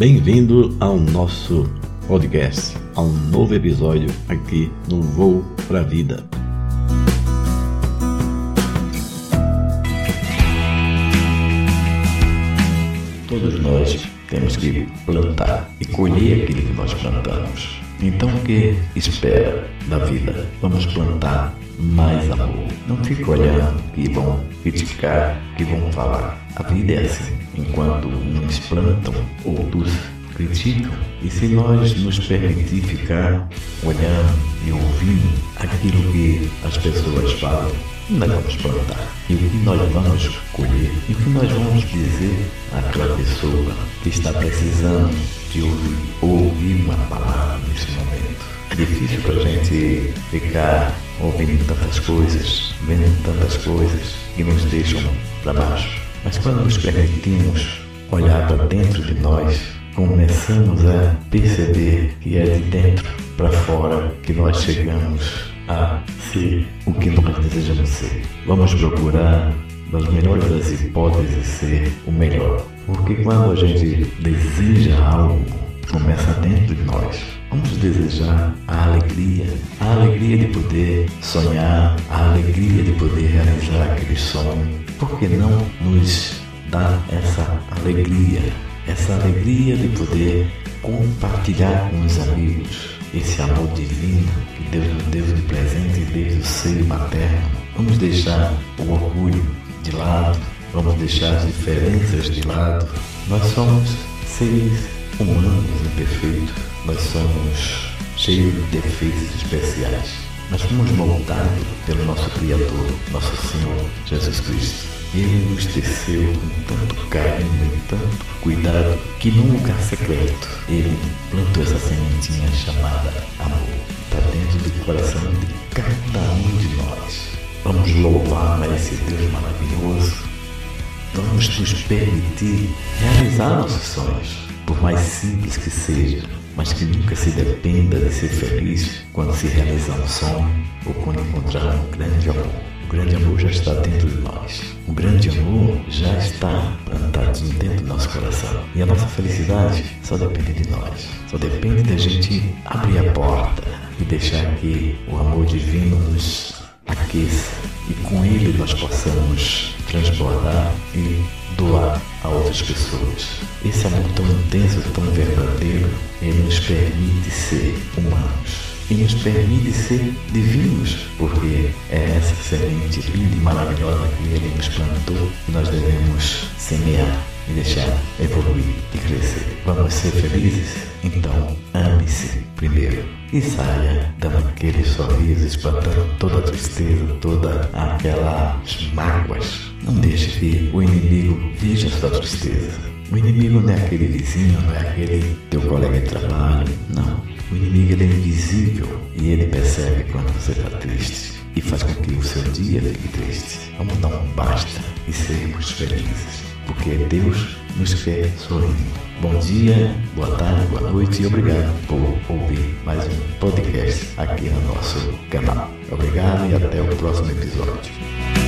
Bem-vindo ao nosso podcast, a um novo episódio aqui no Voo para a Vida. Todos nós temos que plantar e colher aquilo que nós plantamos. Então, o que espera da vida? Vamos plantar mais amor. Não fique olhando que vão criticar, que vão falar. A vida é assim. Enquanto uns plantam, outros criticam. E se nós nos permitir ficar olhando e ouvindo aquilo que as pessoas falam, nós vamos plantar. E o que nós vamos colher, e o que nós vamos dizer àquela pessoa que está precisando de ouvir, ouvir uma palavra difícil para a gente ficar ouvindo tantas coisas, vendo tantas coisas que nos deixam para baixo. Mas quando nos permitimos olhar para dentro de nós, começamos a perceber que é de dentro para fora que nós chegamos a ser o que nós desejamos ser. Vamos procurar, nas melhores das hipóteses, ser o melhor. Porque quando a gente deseja algo, começa dentro de nós. Vamos desejar a alegria, a alegria de poder sonhar, a alegria de poder realizar aquele sonho. Por que não nos dar essa alegria, essa alegria de poder compartilhar com os amigos esse amor divino que Deus nos deu de presente desde o seio materno? Vamos deixar o orgulho de lado, vamos deixar as diferenças de lado. Nós somos seres imperfeitos, nós somos cheios de defeitos especiais. Nós fomos moldados pelo nosso Criador, nosso Senhor Jesus Cristo. Ele nos teceu com tanto carinho e tanto cuidado que num lugar secreto ele plantou essa sementinha chamada amor para dentro do coração de cada um de nós. Vamos louvar esse Deus maravilhoso. Vamos nos permitir realizar nossos sonhos, por mais simples que seja, mas que nunca se dependa de ser feliz quando se realizar um sonho ou quando encontrar um grande amor. O grande amor já está dentro de nós. O grande amor já está plantado dentro do nosso coração. E a nossa felicidade só depende de nós. Só depende da gente abrir a porta e deixar que o amor divino nos aqueça e com ele nós possamos transbordar e doar a outras pessoas. Esse amor tão intenso, tão verdadeiro, ele nos permite ser humanos e nos permite ser divinos, porque é essa semente linda e maravilhosa que Ele nos plantou e nós devemos semear e deixar evoluir e crescer. Vamos ser felizes? Então ame-se primeiro e saia dando aquele sorriso, espantando toda a tristeza, todas aquelas mágoas. Não deixe que o inimigo veja sua tristeza. O inimigo não é aquele vizinho, não é aquele teu colega de trabalho, não. O inimigo ele é invisível e ele percebe quando você está triste e faz com que o seu dia fique triste. Vamos dar um basta e sermos felizes, porque Deus nos quer sorrindo. Bom dia, boa tarde, boa noite e obrigado por ouvir mais um podcast aqui no nosso canal. Obrigado e até o próximo episódio.